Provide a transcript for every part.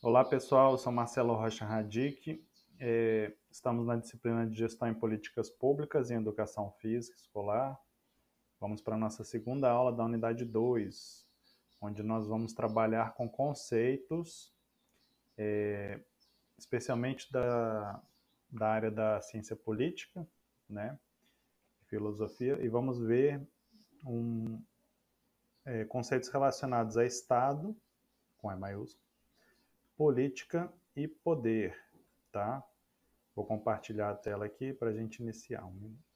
Olá pessoal, eu sou Marcelo Rocha Radic, é, estamos na disciplina de Gestão em Políticas Públicas e Educação Física Escolar. Vamos para a nossa segunda aula da unidade 2, onde nós vamos trabalhar com conceitos, é, especialmente da, da área da ciência política, né, filosofia, e vamos ver um, é, conceitos relacionados a Estado, com E maiúsculo, política e poder, tá? Vou compartilhar a tela aqui para a gente iniciar um minuto.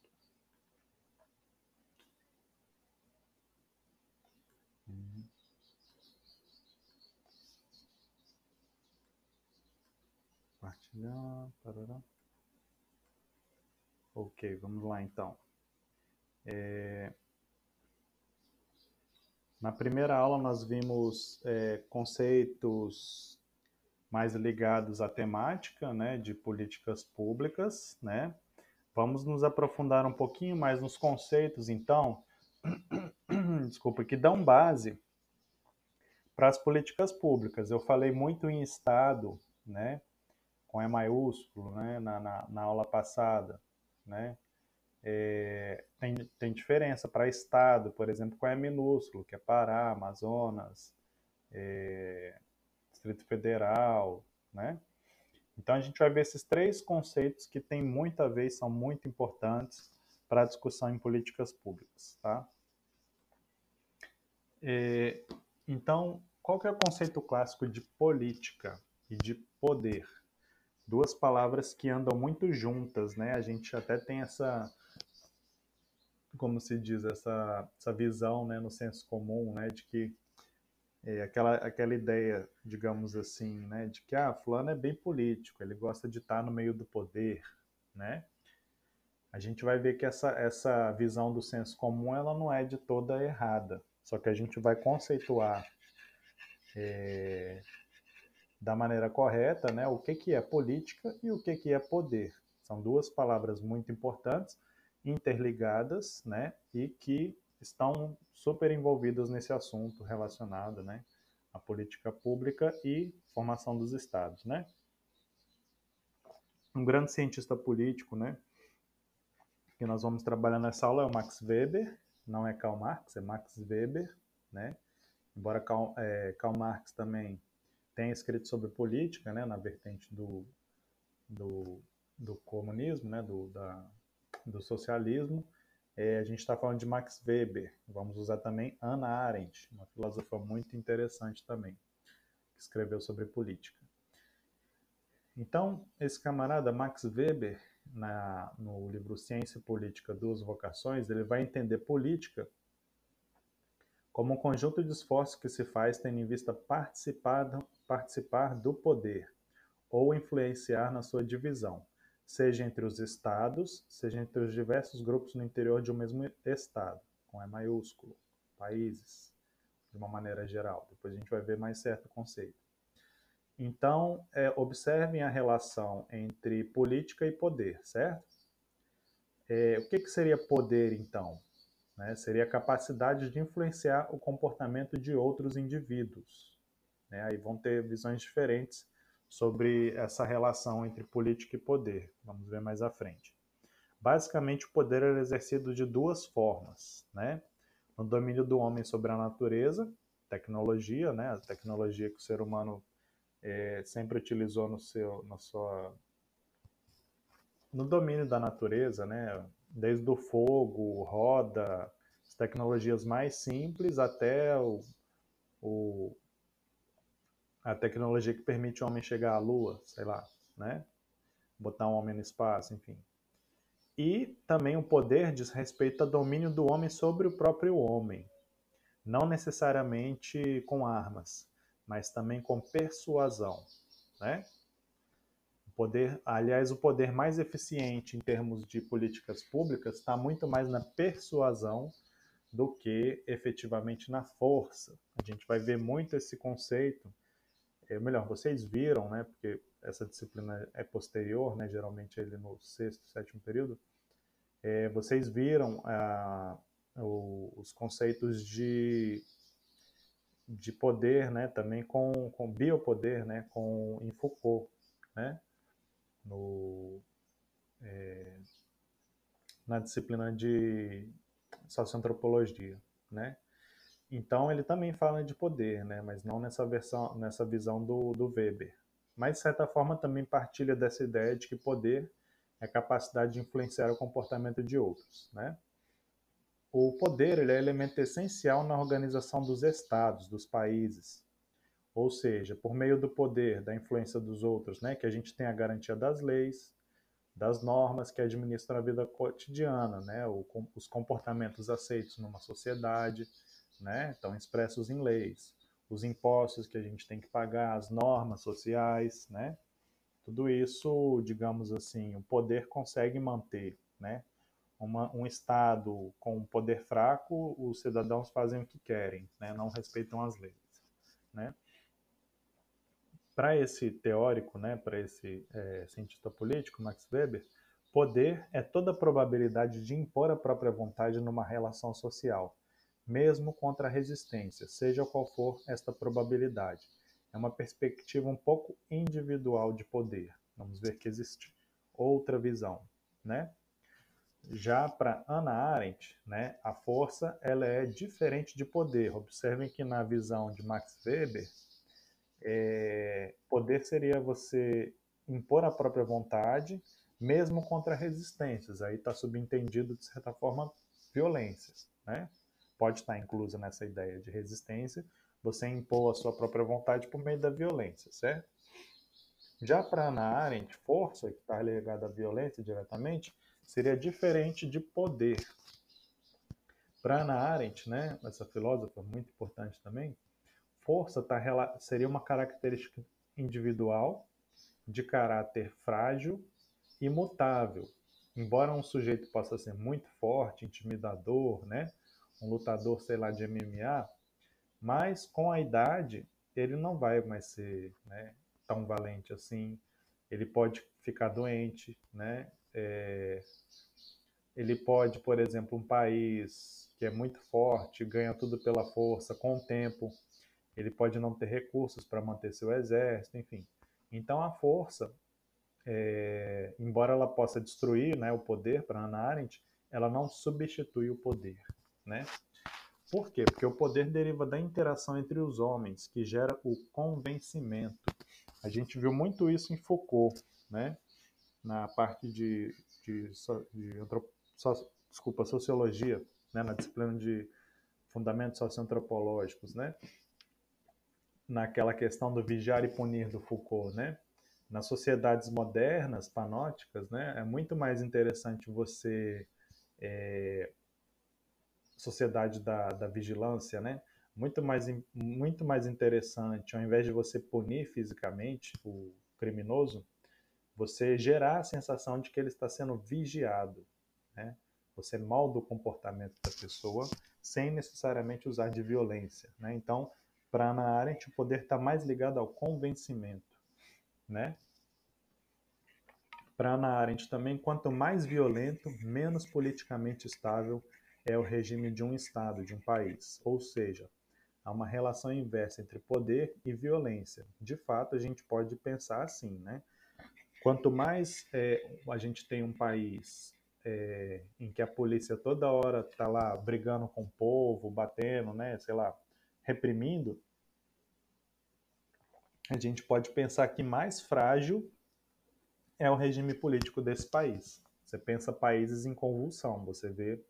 Compartilhar. Ok, vamos lá então. É... Na primeira aula nós vimos é, conceitos mais ligados à temática né, de políticas públicas. Né? Vamos nos aprofundar um pouquinho mais nos conceitos, então, desculpa, que dão base para as políticas públicas. Eu falei muito em Estado, né, com E maiúsculo, né, na, na, na aula passada. Né? É, tem, tem diferença para Estado, por exemplo, com E minúsculo, que é Pará, Amazonas, é, Distrito Federal, né? Então a gente vai ver esses três conceitos que têm muito a ver e são muito importantes para a discussão em políticas públicas, tá? É, então, qual que é o conceito clássico de política e de poder? Duas palavras que andam muito juntas, né? A gente até tem essa, como se diz, essa, essa visão, né, no senso comum, né, de que é, aquela, aquela ideia, digamos assim, né, de que ah, fulano é bem político, ele gosta de estar no meio do poder, né? A gente vai ver que essa, essa visão do senso comum ela não é de toda errada, só que a gente vai conceituar é, da maneira correta né, o que, que é política e o que, que é poder. São duas palavras muito importantes, interligadas, né, e que estão super envolvidas nesse assunto relacionado né, à política pública e formação dos estados. Né? Um grande cientista político né, que nós vamos trabalhar nessa aula é o Max Weber, não é Karl Marx, é Max Weber. Né? Embora Karl, é, Karl Marx também tenha escrito sobre política, né, na vertente do, do, do comunismo, né, do, da, do socialismo, é, a gente está falando de Max Weber. Vamos usar também Hannah Arendt, uma filósofa muito interessante também, que escreveu sobre política. Então, esse camarada Max Weber, na, no livro Ciência e Política, Duas Vocações, ele vai entender política como um conjunto de esforços que se faz tendo em vista participar, participar do poder ou influenciar na sua divisão, seja entre os estados, seja entre os diversos grupos no interior de um mesmo estado, com E maiúsculo, países, de uma maneira geral. Depois a gente vai ver mais certo o conceito. Então, é, observem a relação entre política e poder, certo? É, o que, que seria poder, então? Né? Seria a capacidade de influenciar o comportamento de outros indivíduos. Né? Aí vão ter visões diferentes sobre essa relação entre política e poder. Vamos ver mais à frente. Basicamente, o poder era exercido de duas formas, né? No domínio do homem sobre a natureza, tecnologia, né? A tecnologia que o ser humano é, sempre utilizou no seu, na sua, no domínio da natureza, né? Desde o fogo, roda, as tecnologias mais simples até o, o a tecnologia que permite o homem chegar à Lua, sei lá, né? Botar um homem no espaço, enfim. E também o poder diz respeito ao domínio do homem sobre o próprio homem. Não necessariamente com armas, mas também com persuasão, né? O poder, aliás, o poder mais eficiente em termos de políticas públicas está muito mais na persuasão do que efetivamente na força. A gente vai ver muito esse conceito é, melhor, vocês viram, né, porque essa disciplina é posterior, né, geralmente ele no sexto, sétimo período, é, vocês viram ah, o, os conceitos de de poder, né, também com, com biopoder, né, com em Foucault, né, no, é, na disciplina de socioantropologia, né. Então ele também fala de poder, né, mas não nessa versão, nessa visão do, do Weber. Mas de certa forma também partilha dessa ideia de que poder é a capacidade de influenciar o comportamento de outros, né. O poder ele é elemento essencial na organização dos estados, dos países. Ou seja, por meio do poder, da influência dos outros, né, que a gente tem a garantia das leis, das normas que administram a vida cotidiana, né, os comportamentos aceitos numa sociedade, né, estão expressos em leis, os impostos que a gente tem que pagar, as normas sociais, né, tudo isso, digamos assim, o poder consegue manter, né, uma, um Estado com um poder fraco, os cidadãos fazem o que querem, né? não respeitam as leis. Né? Para esse teórico, né, para esse é, cientista político, Max Weber, poder é toda a probabilidade de impor a própria vontade numa relação social, mesmo contra a resistência, seja qual for esta probabilidade. É uma perspectiva um pouco individual de poder. Vamos ver que existe outra visão, né? Já para Ana Arendt, né, a força ela é diferente de poder. Observem que na visão de Max Weber, é, poder seria você impor a própria vontade, mesmo contra resistências. Aí está subentendido, de certa forma, violências. Né? Pode estar inclusa nessa ideia de resistência, você impor a sua própria vontade por meio da violência, certo? Já para Ana Arendt, força, que está ligada à violência diretamente, seria diferente de poder. Para Ana Arendt, né, essa filósofa muito importante também, força tá, seria uma característica individual de caráter frágil e mutável. Embora um sujeito possa ser muito forte, intimidador, né, um lutador, sei lá, de MMA, mas com a idade ele não vai mais ser né, tão valente assim. Ele pode ficar doente, né? É, ele pode, por exemplo, um país que é muito forte, ganha tudo pela força, com o tempo, ele pode não ter recursos para manter seu exército, enfim. Então a força, é, embora ela possa destruir né, o poder para Ana Arendt, ela não substitui o poder, né? Por quê? Porque o poder deriva da interação entre os homens, que gera o convencimento. A gente viu muito isso em Foucault, né? na parte de, de, de so, desculpa, sociologia, né, na disciplina de fundamentos socioantropológicos, né, naquela questão do vigiar e punir do Foucault, né, nas sociedades modernas, panóticas, né, é muito mais interessante você é, sociedade da, da vigilância, né, muito mais, muito mais interessante, ao invés de você punir fisicamente o criminoso, você gerar a sensação de que ele está sendo vigiado. Né? Você molda o comportamento da pessoa sem necessariamente usar de violência. Né? Então, para Ana Arendt, o poder está mais ligado ao convencimento. Né? Para Ana Arendt também, quanto mais violento, menos politicamente estável é o regime de um Estado, de um país. Ou seja, há uma relação inversa entre poder e violência. De fato, a gente pode pensar assim, né? Quanto mais é, a gente tem um país é, em que a polícia toda hora está lá brigando com o povo, batendo, né, sei lá, reprimindo, a gente pode pensar que mais frágil é o regime político desse país. Você pensa países em convulsão, você vê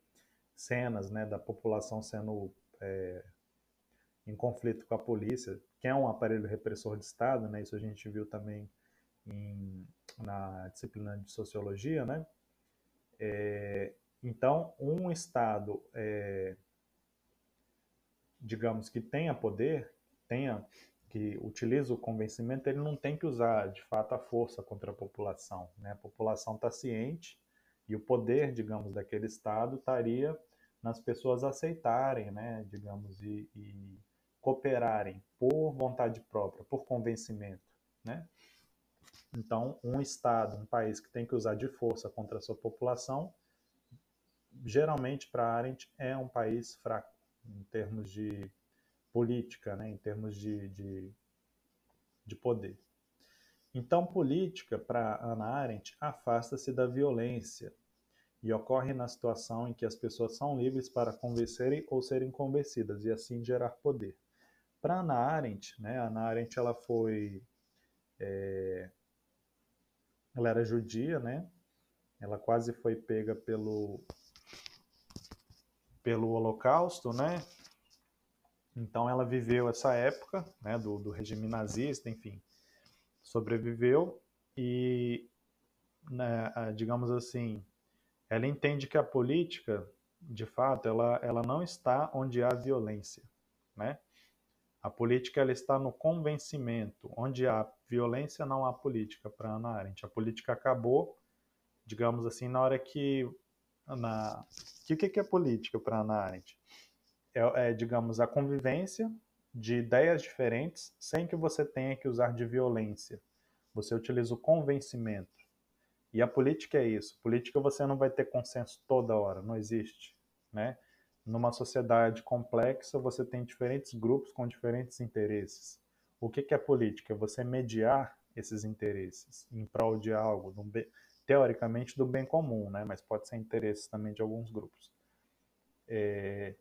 cenas né, da população sendo é, em conflito com a polícia, que é um aparelho repressor de Estado, né, isso a gente viu também em, na disciplina de sociologia, né? É, então, um Estado, é, digamos que tenha poder, tenha que utiliza o convencimento, ele não tem que usar de fato a força contra a população. Né? A população está ciente e o poder, digamos, daquele Estado estaria nas pessoas aceitarem, né? digamos, e, e cooperarem por vontade própria, por convencimento. Né? Então, um Estado, um país que tem que usar de força contra a sua população, geralmente para Arendt é um país fraco em termos de política, né, em termos de, de, de poder. Então, política, para Ana Arendt, afasta-se da violência e ocorre na situação em que as pessoas são livres para convencerem ou serem convencidas e assim gerar poder. Para Ana Arendt, né, Ana Arendt ela foi, é, ela era judia, né? Ela quase foi pega pelo pelo Holocausto, né? Então ela viveu essa época, né, do, do regime nazista, enfim, sobreviveu e, né, digamos assim, ela entende que a política, de fato, ela, ela não está onde há violência, né? A política ela está no convencimento. Onde há violência, não há política para Ana Arendt. A política acabou, digamos assim, na hora que. Na... O que, que é política para Ana Arendt? É, é, digamos, a convivência de ideias diferentes sem que você tenha que usar de violência. Você utiliza o convencimento. E a política é isso. Política você não vai ter consenso toda hora, não existe, né? numa sociedade complexa, você tem diferentes grupos com diferentes interesses. O que, é política? É você mediar esses interesses em prol de algo, bem, teoricamente do bem comum, né? mas pode ser interesses também de alguns grupos. É...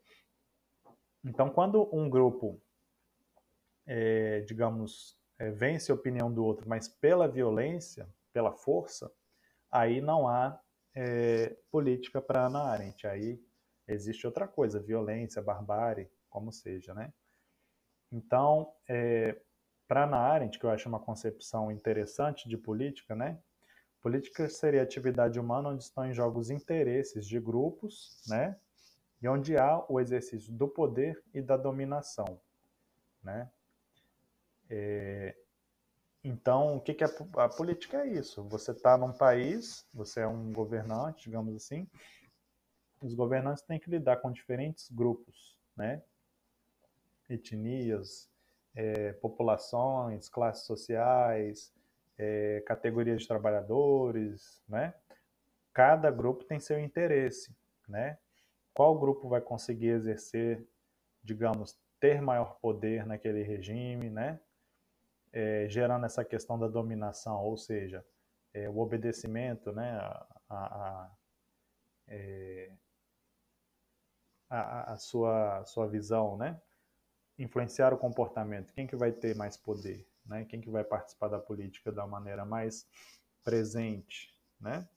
Então, quando um grupo, é, digamos, é, vence a opinião do outro, mas pela violência, pela força, aí não há é, política para Ana Arendt. Aí existe outra coisa, violência, barbárie, como seja, né? Então, é, para Ana Arendt, que eu acho uma concepção interessante de política, né? Política seria atividade humana onde estão em jogos interesses de grupos, né? E onde há o exercício do poder e da dominação, né? É, então, o que, que é a política é isso? Você está num país, você é um governante, digamos assim, os governantes têm que lidar com diferentes grupos, né? etnias, é, populações, classes sociais, é, categorias de trabalhadores, né? Cada grupo tem seu interesse, né? Qual grupo vai conseguir exercer, digamos, ter maior poder naquele regime, né? É, gerando essa questão da dominação, ou seja, é, o obedecimento, né? A, a, a, é, a, sua, sua visão, né? Influenciar o comportamento. Quem que vai ter mais poder, né? Quem que vai participar da política da maneira mais presente, né?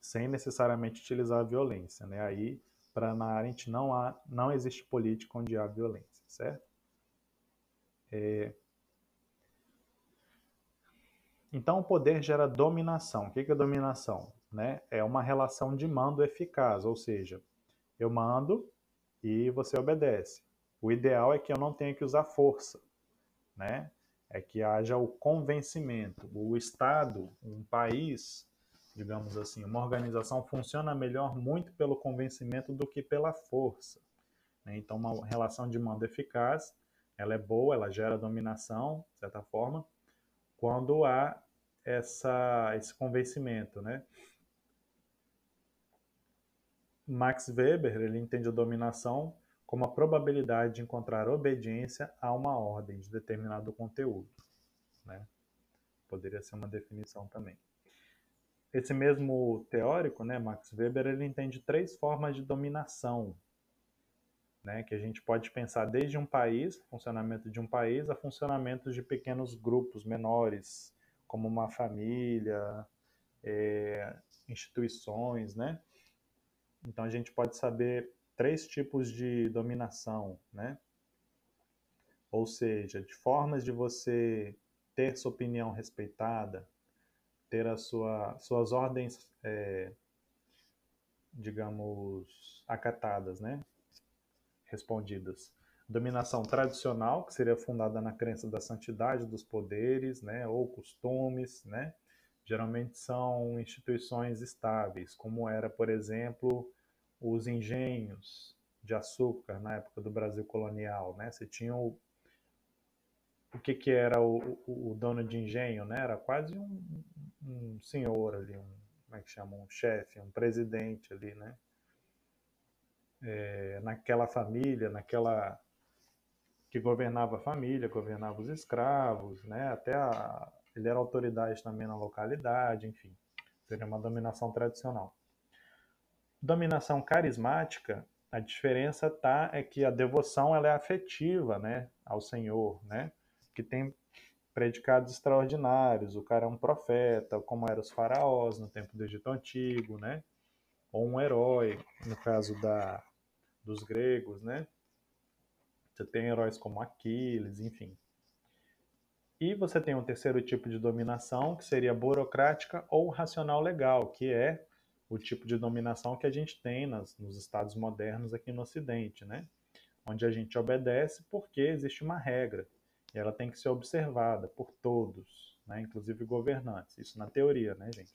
Sem necessariamente utilizar a violência, né? Aí, para na Arendt, não há, não existe política onde há violência, certo? É... Então, o poder gera dominação. O que é dominação? né, é uma relação de mando eficaz, ou seja, eu mando e você obedece. O ideal é que eu não tenha que usar força, né? É que haja o convencimento. O Estado, um país, digamos assim, uma organização funciona melhor muito pelo convencimento do que pela força. Né? Então, uma relação de mando eficaz, ela é boa, ela gera dominação, de certa forma, quando há essa, esse convencimento, né? Max Weber ele entende a dominação como a probabilidade de encontrar obediência a uma ordem de determinado conteúdo. Né? Poderia ser uma definição também. Esse mesmo teórico, né, Max Weber, ele entende três formas de dominação, né, que a gente pode pensar desde um país, funcionamento de um país, a funcionamento de pequenos grupos menores, como uma família, é, instituições, né? Então a gente pode saber três tipos de dominação, né? Ou seja, de formas de você ter sua opinião respeitada, ter a sua, suas ordens, é, digamos, acatadas, né? Respondidas. Dominação tradicional, que seria fundada na crença da santidade dos poderes, né? Ou costumes, né? geralmente são instituições estáveis, como era, por exemplo, os engenhos de açúcar na época do Brasil colonial, né? Você tinha o, o que, que era o, o, dono de engenho, né? Era quase um, um senhor ali, um, como é que chama? Um chefe, um presidente ali, né? É, naquela família, naquela que governava a família, governava os escravos, né? Até a, ele era autoridade também na localidade, enfim, seria uma dominação tradicional. Dominação carismática, a diferença tá é que a devoção ela é afetiva, né, ao Senhor, né? Que tem predicados extraordinários. O cara é um profeta, como eram os faraós no tempo do Egito Antigo, né? Ou um herói, no caso da, dos gregos, né? Você tem heróis como Aquiles, enfim. E você tem um terceiro tipo de dominação, que seria burocrática ou racional legal, que é o tipo de dominação que a gente tem nas, nos estados modernos aqui no Ocidente, né? Onde a gente obedece porque existe uma regra e ela tem que ser observada por todos, né? inclusive governantes. Isso na teoria, né, gente?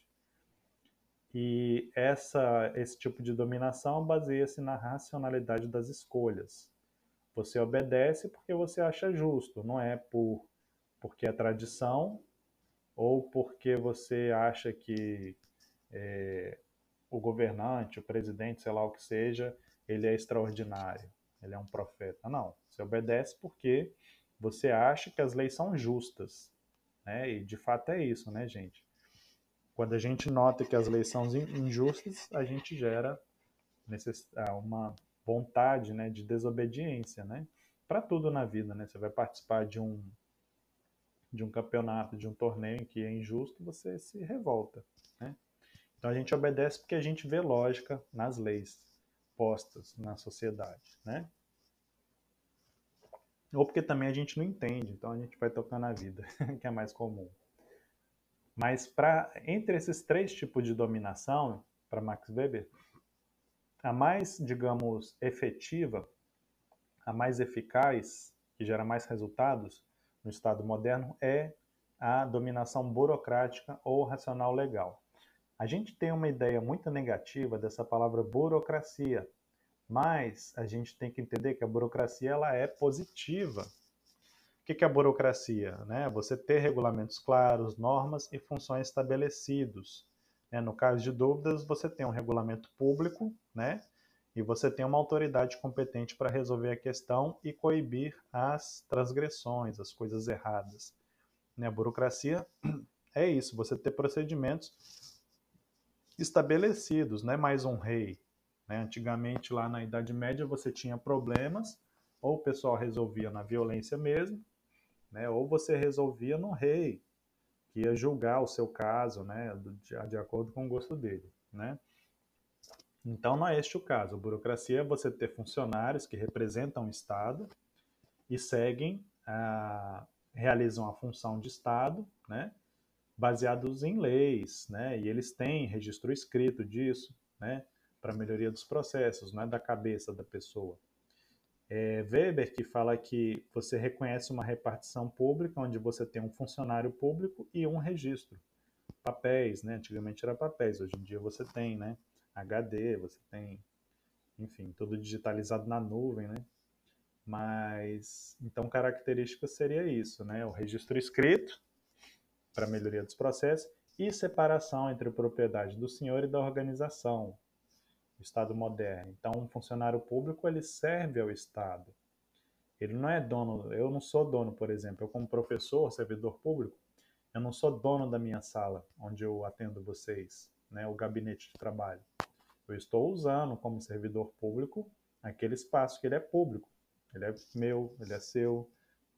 E essa, esse tipo de dominação baseia-se na racionalidade das escolhas. Você obedece porque você acha justo, não é por porque é tradição ou porque você acha que é, o governante, o presidente, sei lá o que seja, ele é extraordinário, ele é um profeta. Não, você obedece porque você acha que as leis são justas, né? E de fato é isso, né, gente? Quando a gente nota que as leis são injustas, a gente gera ah, uma vontade né, de desobediência, né? Para tudo na vida, né? Você vai participar de um de um campeonato, de um torneio que é injusto, você se revolta, né? Então a gente obedece porque a gente vê lógica nas leis postas na sociedade, né? Ou porque também a gente não entende, então a gente vai tocando a vida, que é mais comum. Mas para entre esses três tipos de dominação, para Max Weber, a mais, digamos, efetiva, a mais eficaz, que gera mais resultados no Estado moderno, é a dominação burocrática ou racional legal. A gente tem uma ideia muito negativa dessa palavra burocracia, mas a gente tem que entender que a burocracia ela é positiva. O que é a burocracia? Né? Você ter regulamentos claros, normas e funções estabelecidos. Né? No caso de dúvidas, você tem um regulamento público, né? E você tem uma autoridade competente para resolver a questão e coibir as transgressões, as coisas erradas. Né? A burocracia é isso, você ter procedimentos estabelecidos, não é mais um rei. Né? Antigamente, lá na Idade Média, você tinha problemas, ou o pessoal resolvia na violência mesmo, né? ou você resolvia no rei, que ia julgar o seu caso né? de, de acordo com o gosto dele. Né? Então, não é este o caso. A burocracia é você ter funcionários que representam o Estado e seguem, a, realizam a função de Estado, né, baseados em leis, né, e eles têm registro escrito disso, né, para melhoria dos processos, não é da cabeça da pessoa. É Weber que fala que você reconhece uma repartição pública onde você tem um funcionário público e um registro. Papéis, né? Antigamente era papéis, hoje em dia você tem, né? HD, você tem, enfim, tudo digitalizado na nuvem, né? Mas, então, característica seria isso, né? O registro escrito, para melhoria dos processos, e separação entre a propriedade do senhor e da organização, o Estado moderno. Então, um funcionário público, ele serve ao Estado. Ele não é dono, eu não sou dono, por exemplo, eu como professor, servidor público, eu não sou dono da minha sala, onde eu atendo vocês, né, o gabinete de trabalho. Eu estou usando como servidor público aquele espaço que ele é público. Ele é meu, ele é seu,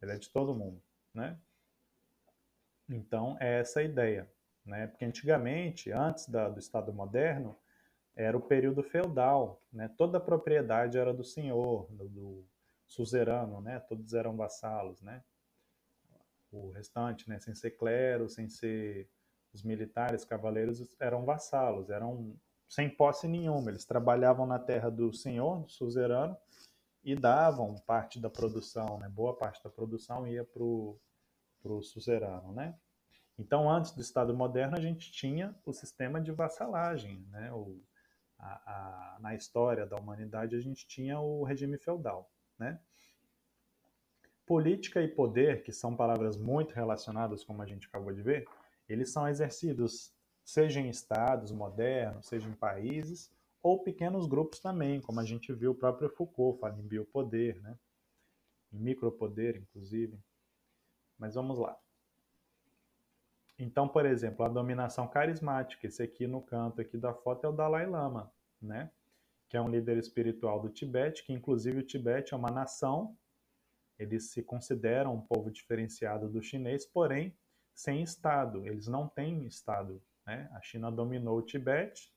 ele é de todo mundo, né? Então, é essa a ideia, né? Porque antigamente, antes da, do Estado moderno, era o período feudal, né? Toda a propriedade era do senhor, do, do suzerano, né? Todos eram vassalos, né? O restante, né? Sem ser clero, sem ser os militares, cavaleiros, eram vassalos, eram sem posse nenhuma. Eles trabalhavam na terra do senhor, do suzerano, e davam parte da produção, né? boa parte da produção ia para o suzerano. Né? Então, antes do Estado moderno, a gente tinha o sistema de vassalagem. Né? O, a, a, na história da humanidade, a gente tinha o regime feudal. Né? Política e poder, que são palavras muito relacionadas, como a gente acabou de ver, eles são exercidos seja em estados modernos, seja em países, ou pequenos grupos também, como a gente viu o próprio Foucault fala em biopoder, né? em micropoder, inclusive. Mas vamos lá. Então, por exemplo, a dominação carismática, esse aqui no canto aqui da foto é o Dalai Lama, né? que é um líder espiritual do Tibete, que inclusive o Tibete é uma nação, eles se consideram um povo diferenciado do chinês, porém sem Estado, eles não têm Estado. Né? A China dominou o Tibete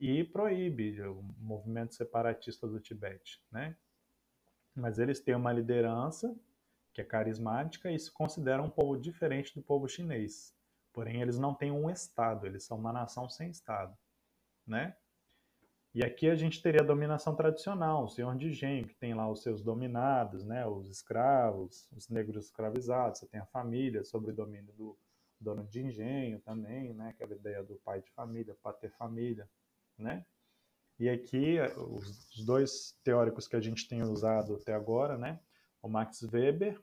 e proíbe o movimento separatista do Tibete. Né? Mas eles têm uma liderança que é carismática e se consideram um povo diferente do povo chinês. Porém, eles não têm um Estado, eles são uma nação sem Estado. Né? E aqui a gente teria a dominação tradicional, o senhor de engenho, que tem lá os seus dominados, né, os escravos, os negros escravizados, você tem a família sob o domínio do dono de engenho também, né, aquela ideia do pai de família, ter família, né? E aqui os dois teóricos que a gente tem usado até agora, né, o Max Weber,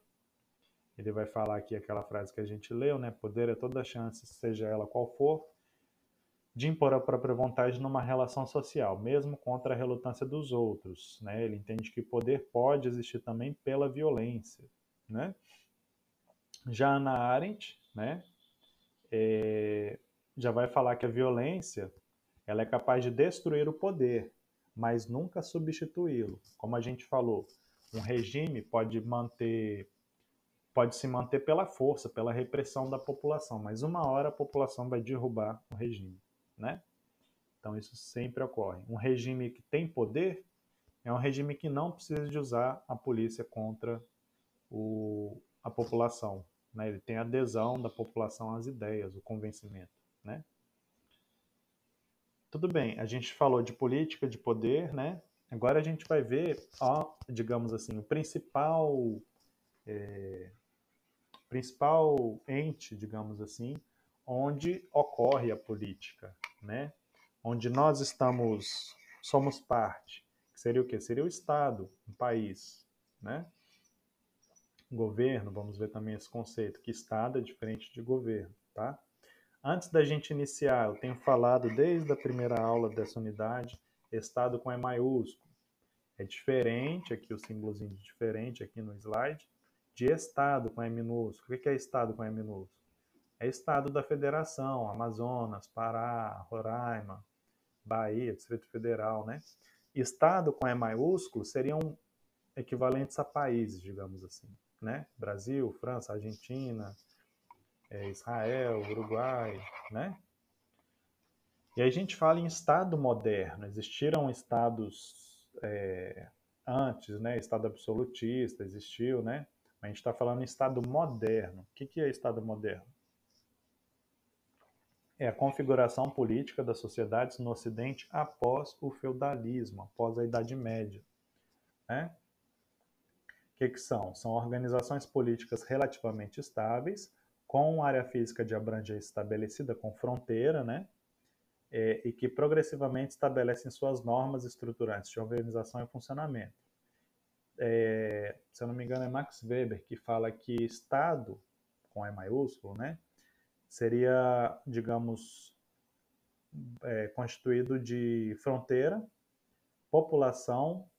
ele vai falar aqui aquela frase que a gente leu, né, poder é toda chance, seja ela qual for, de impor a própria vontade numa relação social, mesmo contra a relutância dos outros. Né? Ele entende que poder pode existir também pela violência. Né? Já Ana Arendt né, é, já vai falar que a violência ela é capaz de destruir o poder, mas nunca substituí-lo. Como a gente falou, um regime pode manter pode se manter pela força, pela repressão da população, mas uma hora a população vai derrubar o regime né? Então isso sempre ocorre. Um regime que tem poder é um regime que não precisa de usar a polícia contra o, a população. Né? Ele tem adesão da população às ideias, o convencimento. Né? Tudo bem, a gente falou de política, de poder, né? Agora a gente vai ver, ó, digamos assim, o principal, é, principal ente, digamos assim, onde ocorre a política, né? Onde nós estamos, somos parte. Seria o quê? Seria o Estado, um país, né? Governo, vamos ver também esse conceito, que Estado é diferente de governo, tá? Antes da gente iniciar, eu tenho falado desde a primeira aula dessa unidade, Estado com E maiúsculo. É diferente, aqui o símbolozinho de diferente aqui no slide, de Estado com E minúsculo. O que é Estado com E minúsculo? é estado da federação, Amazonas, Pará, Roraima, Bahia, Distrito Federal, né? Estado com E maiúsculo seriam equivalentes a países, digamos assim, né? Brasil, França, Argentina, é, Israel, Uruguai, né? E aí a gente fala em Estado moderno. Existiram estados é, antes, né? Estado absolutista existiu, né? A gente está falando em Estado moderno. O que, que é Estado moderno? é a configuração política das sociedades no Ocidente após o feudalismo, após a Idade Média. Né? O que, que são? São organizações políticas relativamente estáveis, com área física de abrangência estabelecida com fronteira, né? É, e que progressivamente estabelecem suas normas estruturantes de organização e funcionamento. É, se eu não me engano, é Max Weber que fala que Estado, com E maiúsculo, né? seria, digamos, é, constituído de fronteira, população,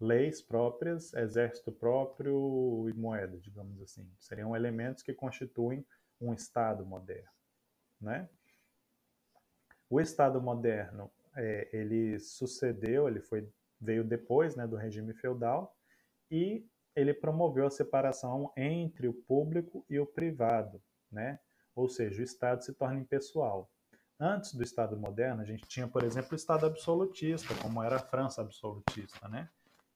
leis próprias, exército próprio e moeda, digamos assim. Seriam elementos que constituem um Estado moderno, né? O Estado moderno, é, ele sucedeu, ele foi veio depois, né, do regime feudal e ele promoveu a separação entre o público e o privado, né? ou seja, o Estado se torna impessoal. Antes do Estado moderno, a gente tinha, por exemplo, o Estado absolutista, como era a França absolutista, né?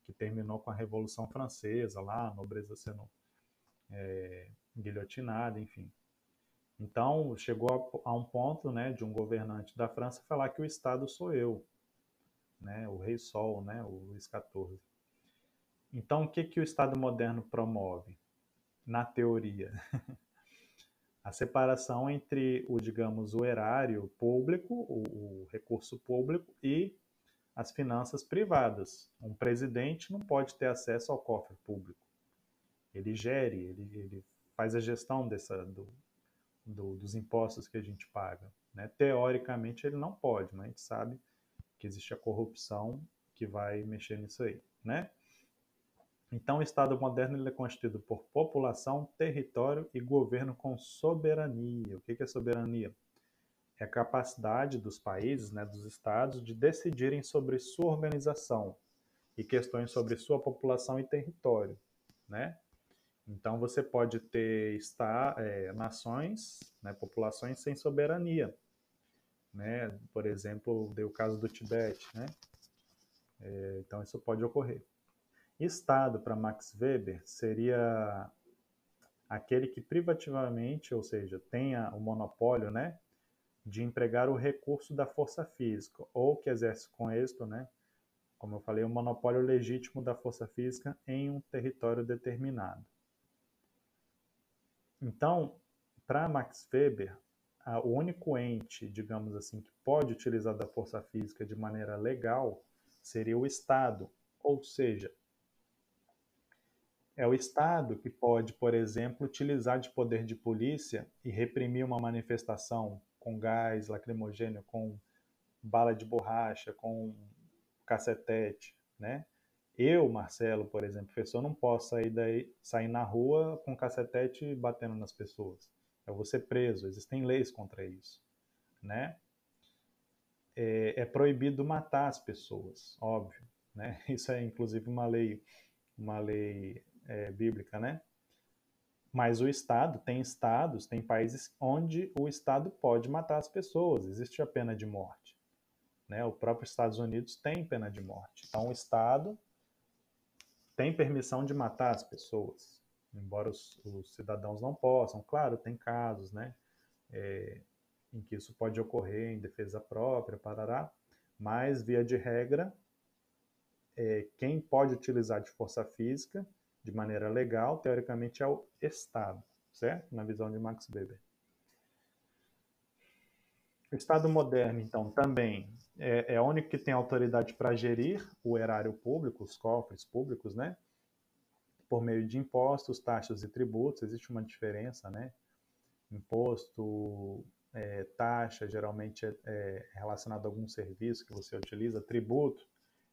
que terminou com a Revolução Francesa, lá, a nobreza sendo é, guilhotinada, enfim. Então, chegou a, a, um ponto né, de um governante da França falar que o Estado sou eu, né, o Rei Sol, né, o Luís XIV. Então, o que, que o Estado moderno promove? Na teoria, a separação entre o, digamos, o erário público, o, o, recurso público e as finanças privadas. Um presidente não pode ter acesso ao cofre público. Ele gere, ele, ele faz a gestão dessa, do, do, dos impostos que a gente paga. Né? Teoricamente ele não pode, mas a gente sabe que existe a corrupção que vai mexer nisso aí, né? Então, o Estado moderno ele é constituído por população, território e governo com soberania. O que é soberania? É a capacidade dos países, né, dos estados, de decidirem sobre sua organização e questões sobre sua população e território, né? Então, você pode ter está, é, nações, né, populações sem soberania, né? Por exemplo, deu o caso do Tibete, né? É, então, isso pode ocorrer. Estado, para Max Weber, seria aquele que privativamente, ou seja, tenha o monopólio, né, de empregar o recurso da força física, ou que exerce com êxito, né, como eu falei, o monopólio legítimo da força física em um território determinado. Então, para Max Weber, o único ente, digamos assim, que pode utilizar da força física de maneira legal seria o Estado, ou seja, é o Estado que pode, por exemplo, utilizar de poder de polícia e reprimir uma manifestação com gás lacrimogêneo, com bala de borracha, com cacetete, né? Eu, Marcelo, por exemplo, professor, não posso sair, daí, sair na rua com cacetete batendo nas pessoas. Eu vou ser preso. Existem leis contra isso, né? É, é proibido matar as pessoas, óbvio, né? Isso é inclusive uma lei, uma lei é, bíblica, né? Mas o Estado, tem estados, tem países onde o Estado pode matar as pessoas, existe a pena de morte. Né? O próprio Estados Unidos tem pena de morte. Então o Estado tem permissão de matar as pessoas, embora os, os cidadãos não possam. Claro, tem casos né? É, em que isso pode ocorrer em defesa própria, parará, mas via de regra, é, quem pode utilizar de força física de maneira legal, teoricamente, é o Estado, certo? Na visão de Max Weber. O Estado moderno, então, também é, é o único que tem autoridade para gerir o erário público, os cofres públicos, né? Por meio de impostos, taxas e tributos, existe uma diferença, né? Imposto, é, taxa, geralmente é, é relacionado a algum serviço que você utiliza, tributo,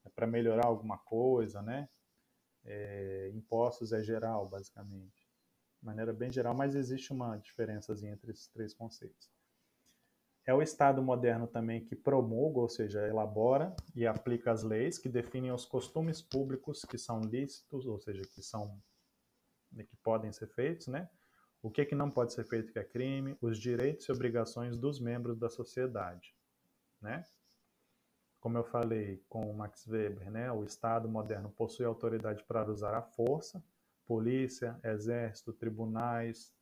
é para melhorar alguma coisa, né? é, impostos é geral, basicamente. De maneira bem geral, mas existe uma diferença entre esses três conceitos. É o Estado moderno também que promulga, ou seja, elabora e aplica as leis que definem os costumes públicos que são lícitos, ou seja, que são que podem ser feitos, né? O que, que não pode ser feito que é crime, os direitos e obrigações dos membros da sociedade, né? como eu falei com o Max Weber, né, o Estado moderno possui autoridade para usar a força, polícia, exército, tribunais,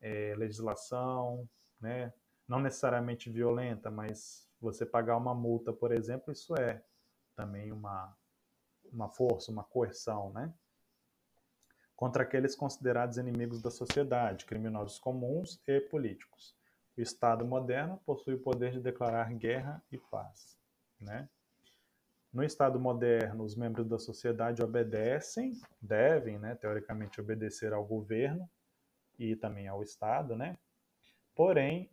é, legislação, né, não necessariamente violenta, mas você pagar uma multa, por exemplo, isso é também uma, uma força, uma coerção, né? Contra aqueles considerados inimigos da sociedade, criminosos comuns e políticos. O Estado moderno possui o poder de declarar guerra e paz. Né? No Estado moderno, os membros da sociedade obedecem, devem, né, teoricamente, obedecer ao governo e também ao Estado, né? Porém,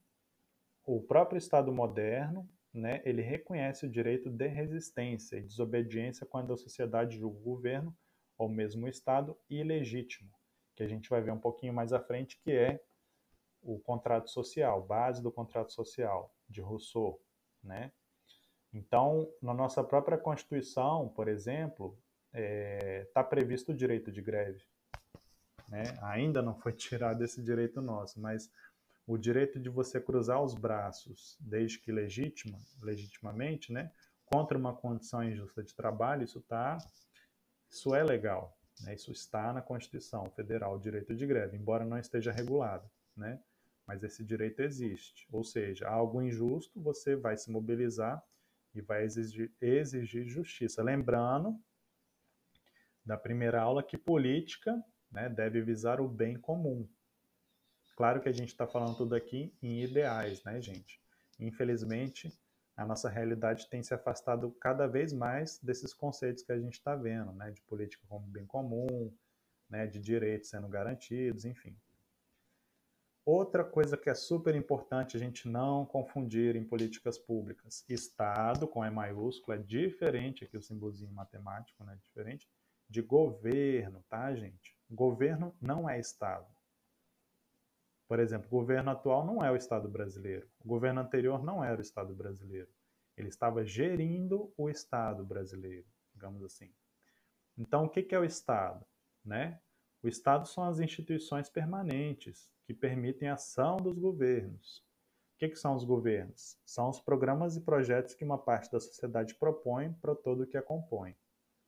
o próprio Estado moderno, né, ele reconhece o direito de resistência e desobediência quando a sociedade julga o governo ou mesmo o Estado ilegítimo, que a gente vai ver um pouquinho mais à frente, que é o contrato social, base do contrato social de Rousseau, né? Então, na nossa própria Constituição, por exemplo, está é, tá previsto o direito de greve. Né? Ainda não foi tirado esse direito nosso, mas o direito de você cruzar os braços, desde que legítima, legitimamente, né, contra uma condição injusta de trabalho, isso tá, isso é legal, né? Isso está na Constituição Federal, o direito de greve, embora não esteja regulado, né? Mas esse direito existe. Ou seja, algo injusto, você vai se mobilizar e vai exigir, exigir justiça. Lembrando da primeira aula que política né, deve visar o bem comum. Claro que a gente está falando tudo aqui em ideais, né, gente? Infelizmente, a nossa realidade tem se afastado cada vez mais desses conceitos que a gente está vendo, né, de política como bem comum, né, de direitos sendo garantidos, enfim. Outra coisa que é super importante a gente não confundir em políticas públicas. Estado, com E maiúsculo, é diferente, aqui o símbolozinho matemático, né? Diferente de governo, tá, gente? Governo não é Estado. Por exemplo, o governo atual não é o Estado brasileiro. O governo anterior não era o Estado brasileiro. Ele estava gerindo o Estado brasileiro, digamos assim. Então, o que é o Estado? Né? O Estado são as instituições permanentes que permitem a ação dos governos. O que, que são os governos? São os programas e projetos que uma parte da sociedade propõe para todo o que a compõe.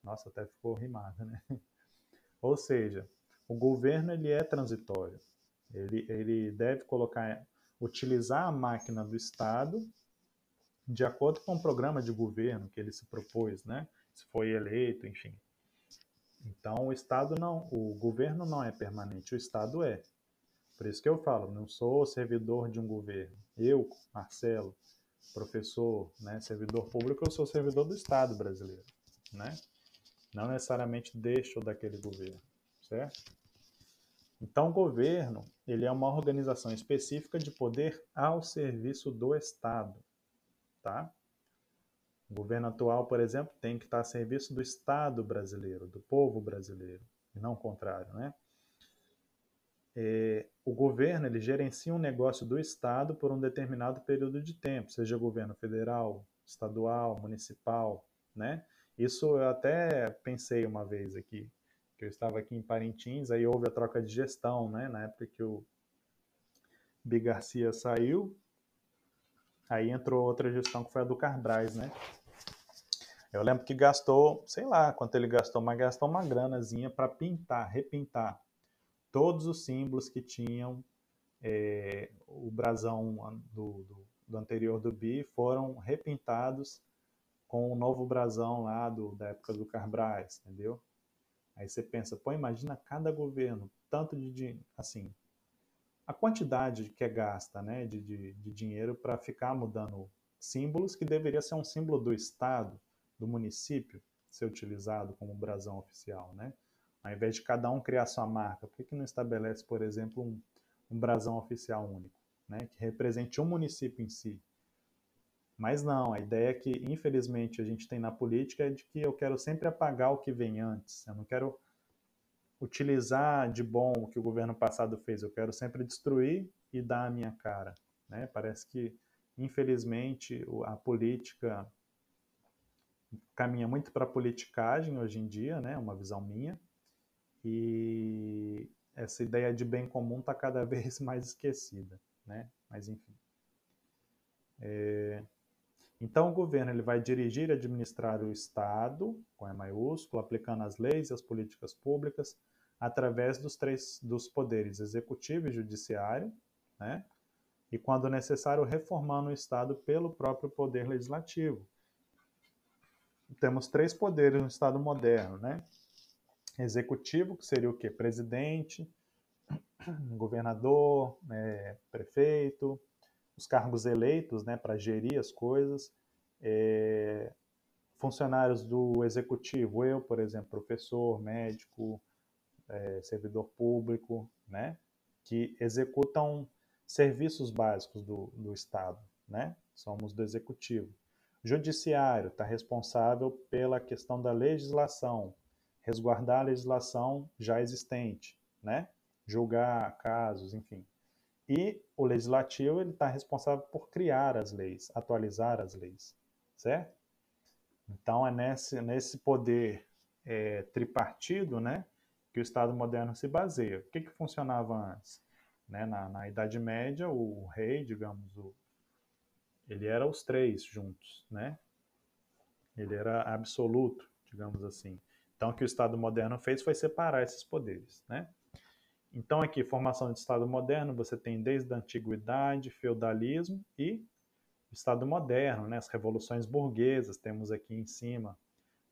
Nossa, até ficou rimado, né? Ou seja, o governo ele é transitório. Ele, ele deve colocar, utilizar a máquina do Estado de acordo com o programa de governo que ele se propôs, né? Se foi eleito, enfim. Então, o Estado não, o governo não é permanente, o Estado é. Por isso que eu falo, não sou servidor de um governo. Eu, Marcelo, professor, né, servidor público, eu sou servidor do Estado brasileiro, né? Não necessariamente ou daquele governo, certo? Então, governo, ele é uma organização específica de poder ao serviço do Estado, tá? O governo atual, por exemplo, tem que estar a serviço do Estado brasileiro, do povo brasileiro, e não o contrário, né? é, o governo ele gerencia um negócio do Estado por um determinado período de tempo, seja governo federal, estadual, municipal, né? Isso eu até pensei uma vez aqui, que eu estava aqui em Parintins, aí houve a troca de gestão, né? Na época que o Bi Garcia saiu, aí entrou outra gestão que foi a do Carbrais, né? Eu lembro que gastou, sei lá quanto ele gastou, mas gastou uma granazinha para pintar, repintar todos os símbolos que tinham é, o brasão do, do, do, anterior do BI foram repintados com o novo brasão lá do, da época do Carbrais, entendeu? Aí você pensa, pô, imagina cada governo, tanto de, assim, a quantidade que é gasta, né, de, de, de dinheiro para ficar mudando símbolos que deveria ser um símbolo do estado, do município, ser utilizado como brasão oficial, né? Ao invés de cada um criar sua marca, por que, que não estabelece, por exemplo, um, um brasão oficial único, né, que represente um município em si? Mas não, a ideia que, infelizmente, a gente tem na política é de que eu quero sempre apagar o que vem antes. Eu não quero utilizar de bom o que o governo passado fez. Eu quero sempre destruir e dar a minha cara. Né? Parece que, infelizmente, a política caminha muito para a politicagem hoje em dia, né? uma visão minha. E essa ideia de bem comum está cada vez mais esquecida, né? Mas enfim. É... Então o governo ele vai dirigir e administrar o Estado, com E maiúsculo, aplicando as leis e as políticas públicas através dos três dos poderes executivo e judiciário, né? E quando necessário reformando o Estado pelo próprio poder legislativo. Temos três poderes no Estado moderno, né? executivo, que seria o quê? Presidente, governador, é, prefeito, os cargos eleitos né, para gerir as coisas, é, funcionários do executivo, eu, por exemplo, professor, médico, é, servidor público, né, que executam serviços básicos do, do Estado, né, somos do executivo. Judiciário está responsável pela questão da legislação, resguardar a legislação já existente, né? julgar casos, enfim. E o legislativo ele está responsável por criar as leis, atualizar as leis, certo? Então é nesse, nesse poder é, tripartido, né, que o Estado moderno se baseia. O que, que funcionava antes? Né, na, na Idade Média, o, rei, digamos, o, ele era os três juntos, né? Ele era absoluto, digamos assim. Então, o que o Estado moderno fez foi separar esses poderes, né? Então, aqui, formação de Estado moderno, você tem desde a antiguidade, feudalismo e Estado moderno, né? As revoluções burguesas, temos aqui em cima,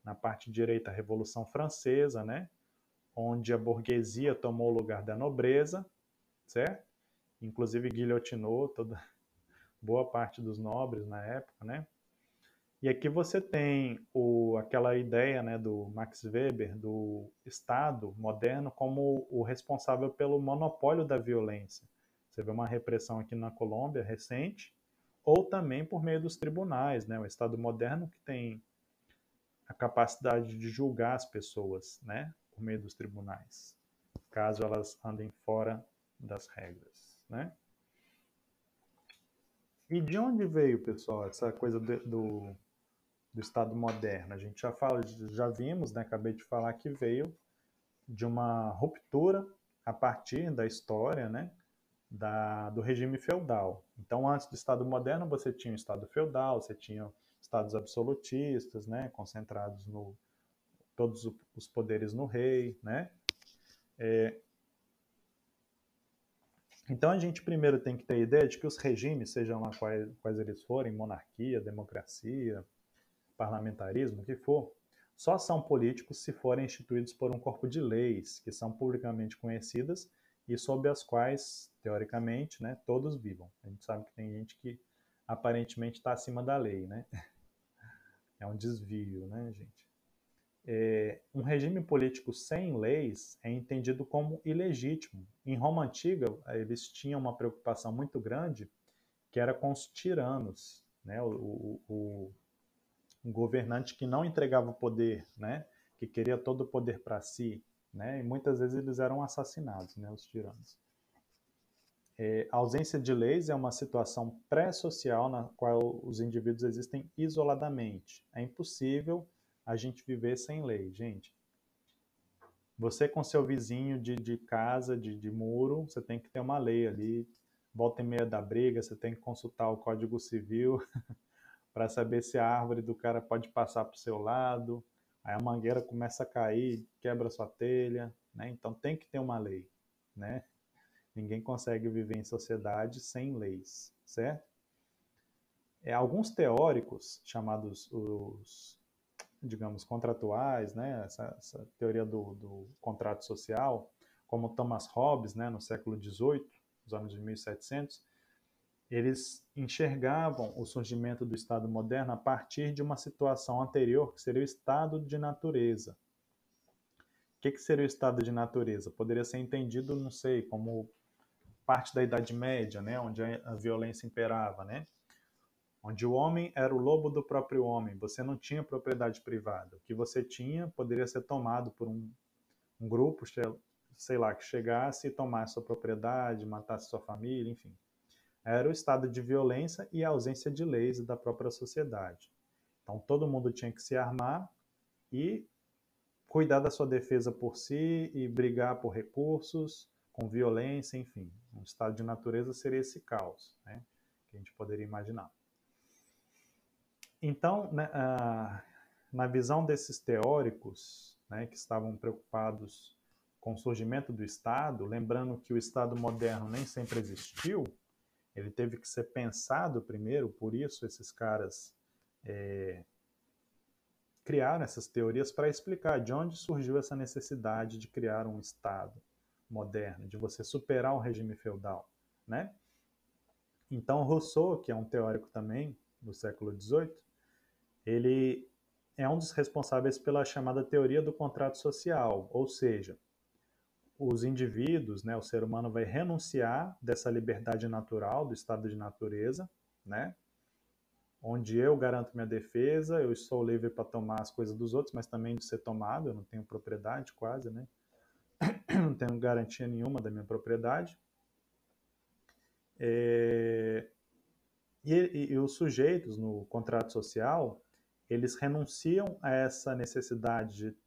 na parte direita, a Revolução Francesa, né? Onde a burguesia tomou o lugar da nobreza, certo? Inclusive guilhotinou toda boa parte dos nobres na época, né? E aqui você tem o, aquela ideia né, do Max Weber do Estado moderno como o responsável pelo monopólio da violência. Você vê uma repressão aqui na Colômbia recente, ou também por meio dos tribunais, né? O Estado moderno que tem a capacidade de julgar as pessoas, né? Por meio dos tribunais, caso elas andem fora das regras, né? E de onde veio, pessoal, essa coisa do, do, do Estado moderno? A gente já fala, já vimos, né? Acabei de falar que veio de uma ruptura a partir da história, né? Da, do regime feudal. Então, antes do Estado moderno, você tinha o Estado feudal, você tinha estados absolutistas, né? Concentrados no todos os poderes no rei, né? É, então a gente primeiro tem que ter a ideia de que os regimes, sejam lá quais, quais eles forem, monarquia, democracia, parlamentarismo, o que for, só são políticos se forem instituídos por um corpo de leis que são publicamente conhecidas e sob as quais, teoricamente, né, todos vivam. A gente sabe que tem gente que aparentemente está acima da lei, né? É um desvio, né, gente? É, um regime político sem leis é entendido como ilegítimo. Em Roma antiga, eles tinham uma preocupação muito grande que era com os tiranos, né? O, o, o um governante que não entregava o poder, né? Que queria todo o poder para si, né? E muitas vezes eles eram assassinados, né? Os tiranos. É, a ausência de leis é uma situação pré-social na qual os indivíduos existem isoladamente. É impossível a gente viver sem lei, gente. Você com seu vizinho de, de casa, de, de muro, você tem que ter uma lei ali. Volta e meia da briga, você tem que consultar o Código Civil para saber se a árvore do cara pode passar para o seu lado. Aí a mangueira começa a cair, quebra sua telha, né? Então tem que ter uma lei, né? Ninguém consegue viver em sociedade sem leis, certo? É, alguns teóricos, chamados os digamos, contratuais, né, essa, essa teoria do, do, contrato social, como Thomas Hobbes, né, no século XVIII, nos anos de 1700, eles enxergavam o surgimento do Estado moderno a partir de uma situação anterior, que seria o estado de natureza. O que, que seria o estado de natureza? Poderia ser entendido, não sei, como parte da Idade Média, né, onde a violência imperava, né? onde o homem era o lobo do próprio homem, você não tinha propriedade privada. O que você tinha poderia ser tomado por um, um grupo, sei lá, que chegasse e tomasse sua propriedade, matasse sua família, enfim. Era o estado de violência e a ausência de leis da própria sociedade. Então todo mundo tinha que se armar e cuidar da sua defesa por si e brigar por recursos, com violência, enfim. Um estado de natureza seria esse caos, né, que a gente poderia imaginar. Então, né, na visão desses teóricos, né, que estavam preocupados com o surgimento do Estado, lembrando que o Estado moderno nem sempre existiu, ele teve que ser pensado primeiro, por isso esses caras é, criaram essas teorias para explicar de onde surgiu essa necessidade de criar um Estado moderno, de você superar o regime feudal, né? Então Rousseau, que é um teórico também do século XVIII, ele é um dos responsáveis pela chamada teoria do contrato social, ou seja, os indivíduos, né, o ser humano vai renunciar dessa liberdade natural do estado de natureza, né, onde eu garanto minha defesa, eu estou livre para tomar as coisas dos outros, mas também de ser tomado, eu não tenho propriedade quase, né, não tenho garantia nenhuma da minha propriedade. É... E, e, e, os sujeitos no contrato social, eles renunciam a essa necessidade de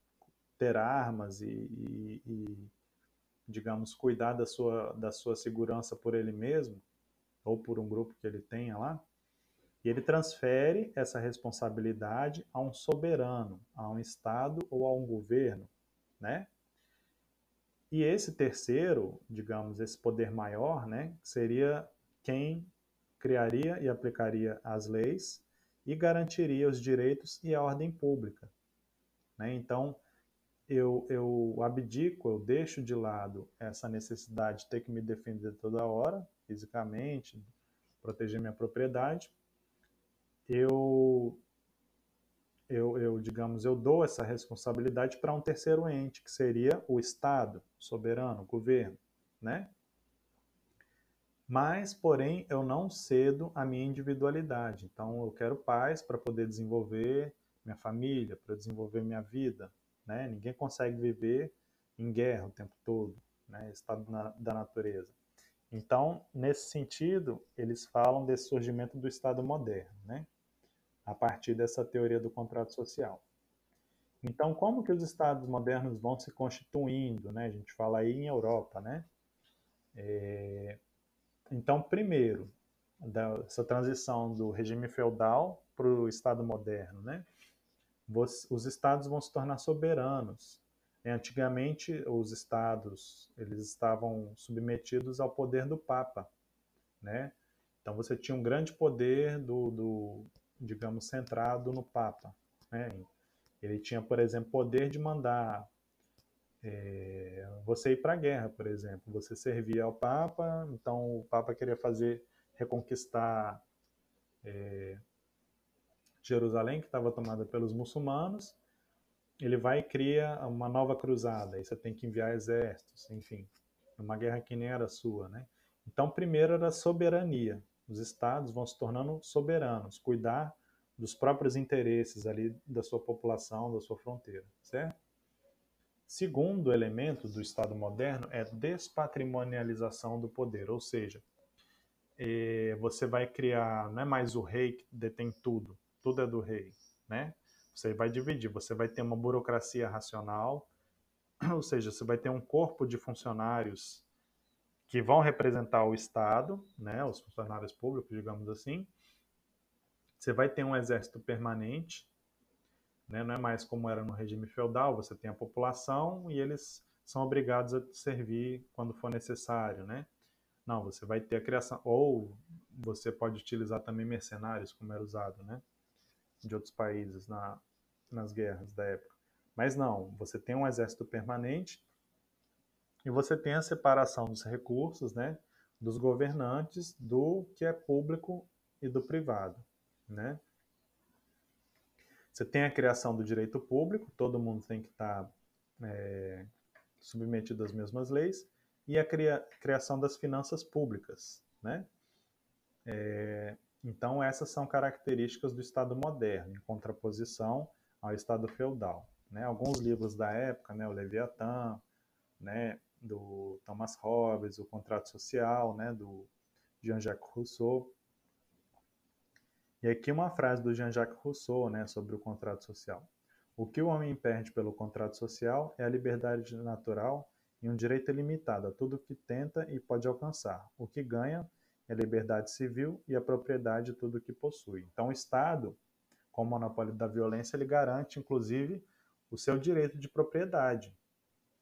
ter armas e, e, digamos, cuidar da sua, da sua segurança por ele mesmo, ou por um grupo que ele tenha lá, e ele transfere essa responsabilidade a um soberano, a um Estado ou a um governo, né? E esse terceiro, digamos, esse poder maior, né, seria quem criaria e aplicaria as leis e garantiria os direitos e a ordem pública. Né? Então, eu, eu abdico, eu deixo de lado essa necessidade de ter que me defender toda hora, fisicamente, proteger minha propriedade. Eu, eu, eu digamos, eu dou essa responsabilidade para um terceiro ente, que seria o Estado, soberano, governo, né? Mas, porém, eu não cedo a minha individualidade. Então, eu quero paz para poder desenvolver minha família, para desenvolver minha vida. Né? Ninguém consegue viver em guerra o tempo todo, né? estado na, da natureza. Então, nesse sentido, eles falam desse surgimento do Estado moderno, né? a partir dessa teoria do contrato social. Então, como que os Estados modernos vão se constituindo? Né? A gente fala aí em Europa, né? É... Então, primeiro, essa transição do regime feudal para o Estado moderno, né? Os estados vão se tornar soberanos, antigamente, os estados eles estavam submetidos ao poder do Papa, né? Então você tinha um grande poder do, do digamos, centrado no Papa, né? Ele tinha, por exemplo, poder de mandar é, você ir para a guerra, por exemplo. Você servia ao Papa, então o Papa queria fazer reconquistar é, Jerusalém, que estava tomada pelos muçulmanos, ele vai e cria uma nova cruzada, aí você tem que enviar exércitos, enfim, uma guerra que nem era sua, né? Então, primeiro era soberania. Os estados vão se tornando soberanos, cuidar dos próprios interesses ali da sua população, da sua fronteira, certo? Segundo elemento do Estado moderno é despatrimonialização do poder, ou seja, eh, você vai criar, não é mais o rei que detém tudo, tudo é do rei, né? Você vai dividir, você vai ter uma burocracia racional, ou seja, você vai ter um corpo de funcionários que vão representar o Estado, né, os funcionários públicos, digamos assim. Você vai ter um exército permanente, né, não é mais como era no regime feudal, você tem a população e eles são obrigados a servir quando for necessário, né? Não, você vai ter a criação, ou você pode utilizar também mercenários, como era usado, né? De outros países na, nas guerras da época. Mas não, você tem um exército permanente e você tem a separação dos recursos, né, dos governantes do que é público e do privado, né? Você tem a criação do direito público, todo mundo tem que estar é, submetido às mesmas leis, e a cria, criação das finanças públicas, né? É, então essas são características do Estado moderno, em contraposição ao Estado feudal. Né? Alguns livros da época, né, o Leviatã, né, do Thomas Hobbes, o Contrato Social, né, do Jean-Jacques Rousseau. E aqui uma frase do Jean-Jacques Rousseau né, sobre o contrato social. O que o homem perde pelo contrato social é a liberdade natural e um direito ilimitado a tudo que tenta e pode alcançar. O que ganha a liberdade civil e a propriedade de tudo que possui. Então, o Estado com o monopólio da violência, ele garante, inclusive, o seu direito de propriedade.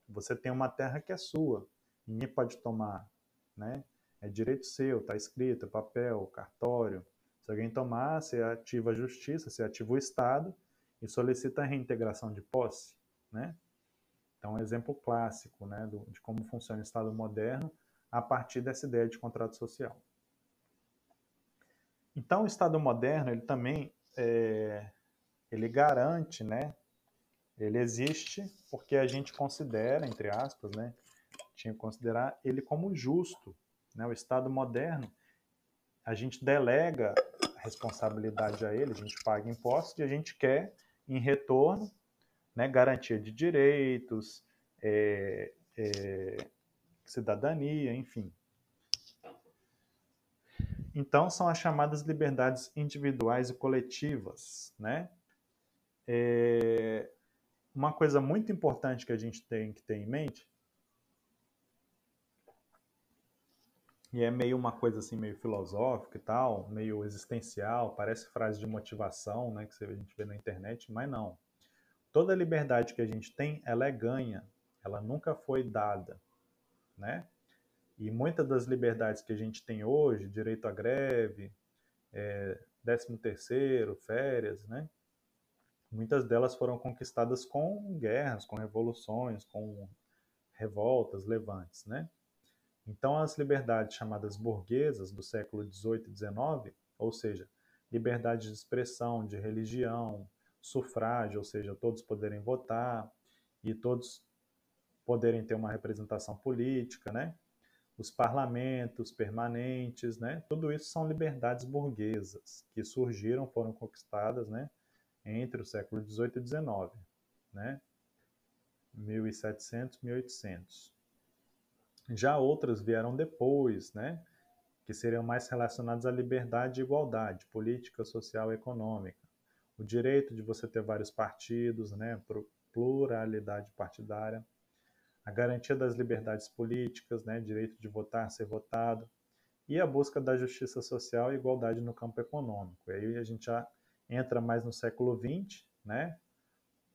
Você tem uma terra que é sua, ninguém pode tomar, né? É direito seu, está escrito, é papel, cartório. Se alguém tomar, você ativa a justiça, você ativa o Estado e solicita a reintegração de posse, né? Então, um exemplo clássico, né, de como funciona o Estado moderno a partir dessa ideia de contrato social. Então, o Estado moderno, ele também é, ele garante, né? Ele existe porque a gente considera, entre aspas, né? Tinha que considerar ele como justo, né? O Estado moderno, a gente delega a responsabilidade a ele, a gente paga impostos e a gente quer, em retorno, né, garantia de direitos, é, é, cidadania, enfim. Então, são as chamadas liberdades individuais e coletivas, né? É... Uma coisa muito importante que a gente tem que ter em mente, e é meio uma coisa assim, meio filosófica e tal, meio existencial, parece frase de motivação, né, que a gente vê na internet, mas não. Toda liberdade que a gente tem, ela é ganha, ela nunca foi dada, né? E muitas das liberdades que a gente tem hoje, direito à greve, é, 13 terceiro, férias, né? Muitas delas foram conquistadas com guerras, com revoluções, com revoltas, levantes, né? Então as liberdades chamadas burguesas do século XVIII e XIX, ou seja, liberdade de expressão, de religião, sufrágio, ou seja, todos poderem votar e todos poderem ter uma representação política, né? Os parlamentos permanentes, né? Tudo isso são liberdades burguesas que surgiram, foram conquistadas, né? Entre o século XVIII e XIX, né? 1700, 1800. Já outras vieram depois, né? Que seriam mais relacionadas à liberdade e igualdade, política, social e econômica. O direito de você ter vários partidos, né? Pluralidade partidária a garantia das liberdades políticas, né, direito de votar, ser votado, e a busca da justiça social e igualdade no campo econômico. E aí a gente já entra mais no século XX, né,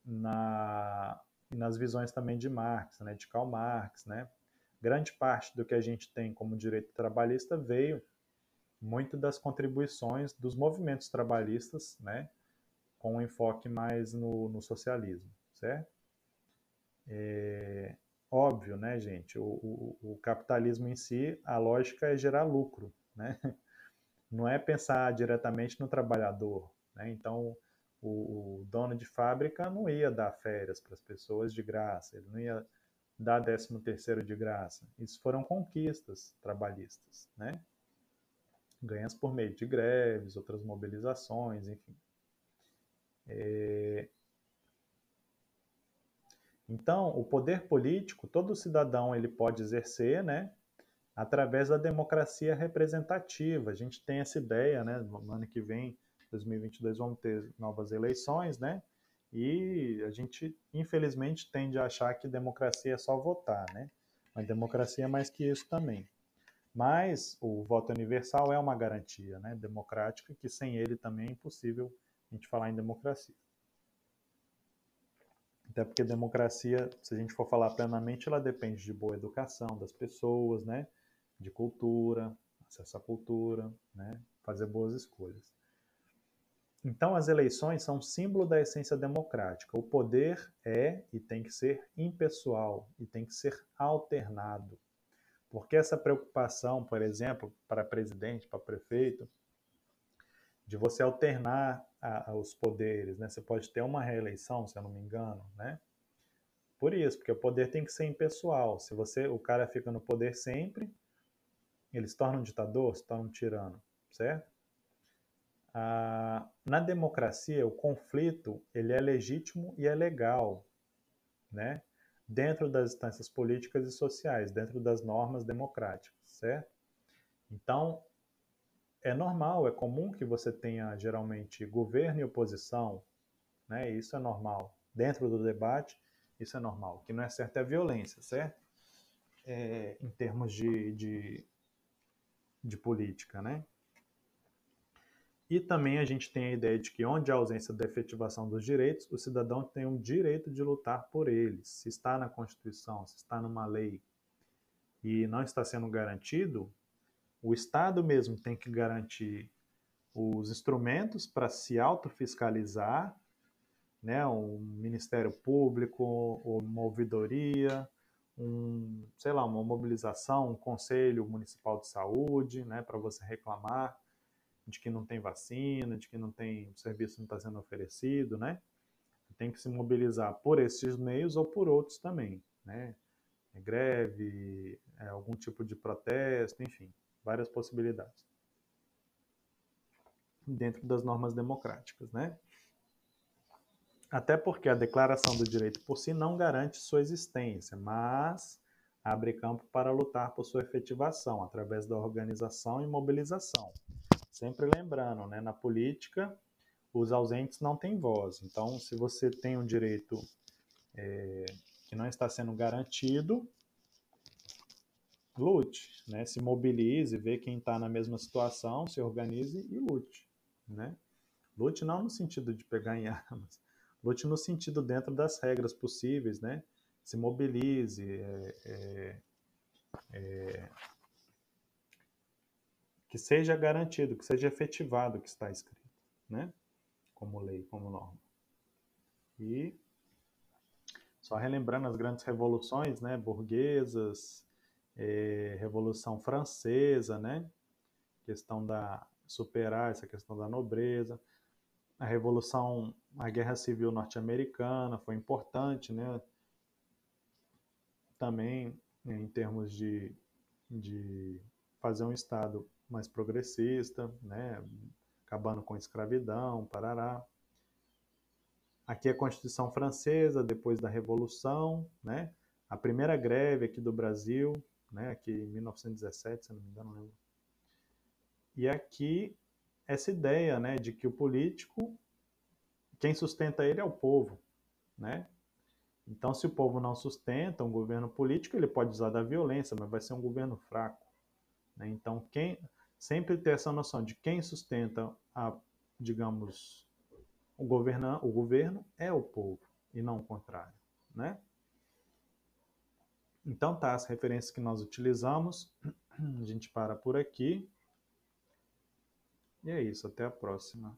na, nas visões também de Marx, né, de Karl Marx, né. Grande parte do que a gente tem como direito trabalhista veio muito das contribuições dos movimentos trabalhistas, né, com um enfoque mais no, no socialismo, certo? É, óbvio, né, gente? O, o, o, capitalismo em si, a lógica é gerar lucro, né? Não é pensar diretamente no trabalhador, né? Então, o, o dono de fábrica não ia dar férias para as pessoas de graça, ele não ia dar décimo terceiro de graça. Isso foram conquistas trabalhistas, né? Ganhas por meio de greves, outras mobilizações, enfim. É, então, o poder político, todo cidadão ele pode exercer, né, através da democracia representativa. A gente tem essa ideia, né, no ano que vem, 2022, vamos ter novas eleições, né, e a gente, infelizmente, tende a achar que democracia é só votar, né, mas democracia é mais que isso também. Mas o voto universal é uma garantia, né, democrática, que sem ele também é impossível a gente falar em democracia. Até porque democracia, se a gente for falar plenamente, ela depende de boa educação das pessoas, né? De cultura, acesso à cultura, né? Fazer boas escolhas. Então, as eleições são símbolo da essência democrática. O poder é e tem que ser impessoal e tem que ser alternado. Porque essa preocupação, por exemplo, para presidente, para prefeito, de você alternar a, os poderes, né? Você pode ter uma reeleição, se eu não me engano, né? Por isso, porque o poder tem que ser impessoal. Se você, o cara fica no poder sempre, ele se torna um ditador, se torna um tirano, certo? Ah, na democracia, o conflito ele é legítimo e é legal, né? Dentro das instâncias políticas e sociais, dentro das normas democráticas, certo? Então, é normal, é comum que você tenha geralmente governo e oposição, né? Isso é normal. Dentro do debate, isso é normal. O que não é certo é a violência, certo? É, em termos de, de, de política, né? E também a gente tem a ideia de que onde há ausência da efetivação dos direitos, o cidadão tem um direito de lutar por eles. Se está na Constituição, se está numa lei e não está sendo garantido, o Estado mesmo tem que garantir os instrumentos para se autofiscalizar, né, um Ministério Público, uma ouvidoria, um, sei lá, uma mobilização, um conselho municipal de saúde, né, para você reclamar de que não tem vacina, de que não tem o serviço não está sendo oferecido, né? Tem que se mobilizar por esses meios ou por outros também, né? É greve, é algum tipo de protesto, enfim várias possibilidades dentro das normas democráticas, né? Até porque a declaração do direito por si não garante sua existência, mas abre campo para lutar por sua efetivação através da organização e mobilização. Sempre lembrando, né, na política, os ausentes não têm voz. Então, se você tem um direito é, que não está sendo garantido, lute, né? Se mobilize, vê quem está na mesma situação, se organize e lute, né? Lute não no sentido de pegar em armas, lute no sentido dentro das regras possíveis, né? Se mobilize, é, é, é, que seja garantido, que seja efetivado o que está escrito, né? Como lei, como norma. E só relembrando as grandes revoluções, né? Burguesas, é, Revolução Francesa, né? Questão da superar essa questão da nobreza. A Revolução, a Guerra Civil Norte-Americana foi importante, né? Também em termos de, de fazer um Estado mais progressista, né, acabando com a escravidão, parará. Aqui a Constituição Francesa, depois da Revolução, né, a primeira greve aqui do Brasil, né, aqui em 1917, se não me engano, não lembro. E aqui essa ideia, né, de que o político, quem sustenta ele é o povo, né? Então, se o povo não sustenta um governo político, ele pode usar da violência, mas vai ser um governo fraco. Né? Então, quem sempre ter essa noção de quem sustenta a, digamos, o, governa, o governo é o povo e não o contrário, né? Então tá, as referências que nós utilizamos, a gente para por aqui. E é isso, até a próxima.